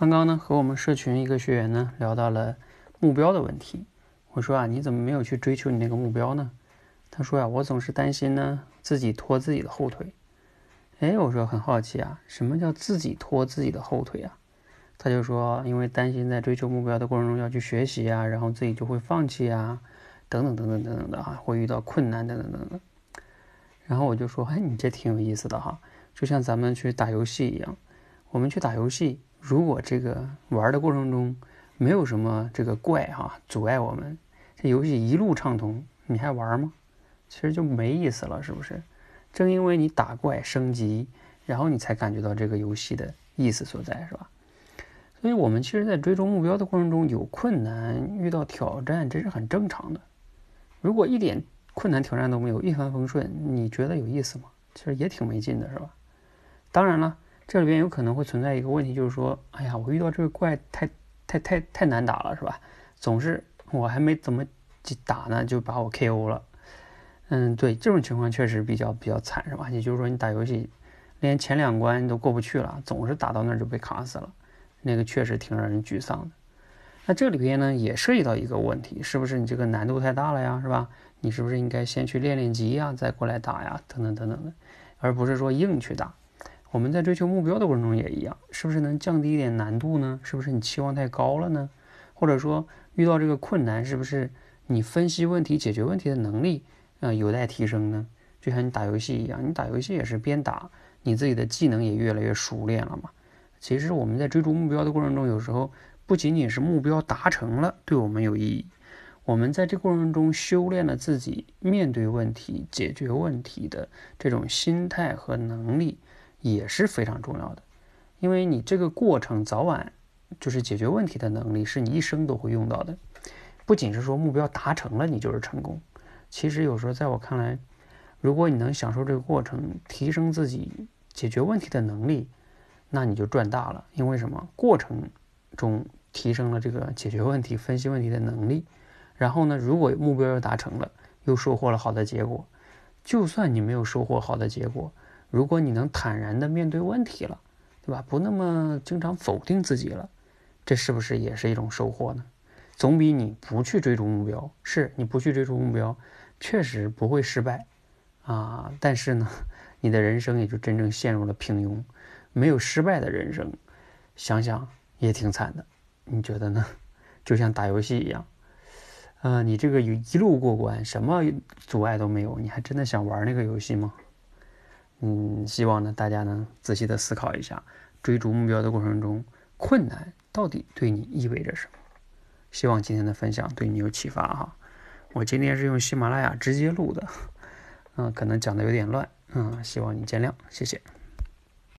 刚刚呢，和我们社群一个学员呢聊到了目标的问题。我说啊，你怎么没有去追求你那个目标呢？他说呀，我总是担心呢自己拖自己的后腿。哎，我说很好奇啊，什么叫自己拖自己的后腿啊？他就说，因为担心在追求目标的过程中要去学习啊，然后自己就会放弃啊，等等等等等等的啊，会遇到困难等等等等。然后我就说，哎，你这挺有意思的哈，就像咱们去打游戏一样，我们去打游戏。如果这个玩的过程中没有什么这个怪哈阻碍我们，这游戏一路畅通，你还玩吗？其实就没意思了，是不是？正因为你打怪升级，然后你才感觉到这个游戏的意思所在，是吧？所以，我们其实，在追逐目标的过程中有困难、遇到挑战，这是很正常的。如果一点困难挑战都没有，一帆风顺，你觉得有意思吗？其实也挺没劲的，是吧？当然了。这里边有可能会存在一个问题，就是说，哎呀，我遇到这个怪太太太太难打了，是吧？总是我还没怎么打呢，就把我 KO 了。嗯，对，这种情况确实比较比较惨，是吧？也就是说，你打游戏连前两关都过不去了，总是打到那儿就被卡死了，那个确实挺让人沮丧的。那这里边呢，也涉及到一个问题，是不是你这个难度太大了呀？是吧？你是不是应该先去练练级呀，再过来打呀？等等等等的，而不是说硬去打。我们在追求目标的过程中也一样，是不是能降低一点难度呢？是不是你期望太高了呢？或者说遇到这个困难，是不是你分析问题、解决问题的能力啊有待提升呢？就像你打游戏一样，你打游戏也是边打，你自己的技能也越来越熟练了嘛。其实我们在追逐目标的过程中，有时候不仅仅是目标达成了对我们有意义，我们在这过程中修炼了自己面对问题、解决问题的这种心态和能力。也是非常重要的，因为你这个过程早晚就是解决问题的能力，是你一生都会用到的。不仅是说目标达成了你就是成功，其实有时候在我看来，如果你能享受这个过程，提升自己解决问题的能力，那你就赚大了。因为什么？过程中提升了这个解决问题、分析问题的能力，然后呢，如果目标又达成了，又收获了好的结果，就算你没有收获好的结果。如果你能坦然的面对问题了，对吧？不那么经常否定自己了，这是不是也是一种收获呢？总比你不去追逐目标，是你不去追逐目标，确实不会失败啊。但是呢，你的人生也就真正陷入了平庸，没有失败的人生，想想也挺惨的。你觉得呢？就像打游戏一样，呃，你这个一一路过关，什么阻碍都没有，你还真的想玩那个游戏吗？嗯，希望呢，大家能仔细的思考一下，追逐目标的过程中，困难到底对你意味着什么？希望今天的分享对你有启发哈。我今天是用喜马拉雅直接录的，嗯，可能讲的有点乱，嗯，希望你见谅，谢谢。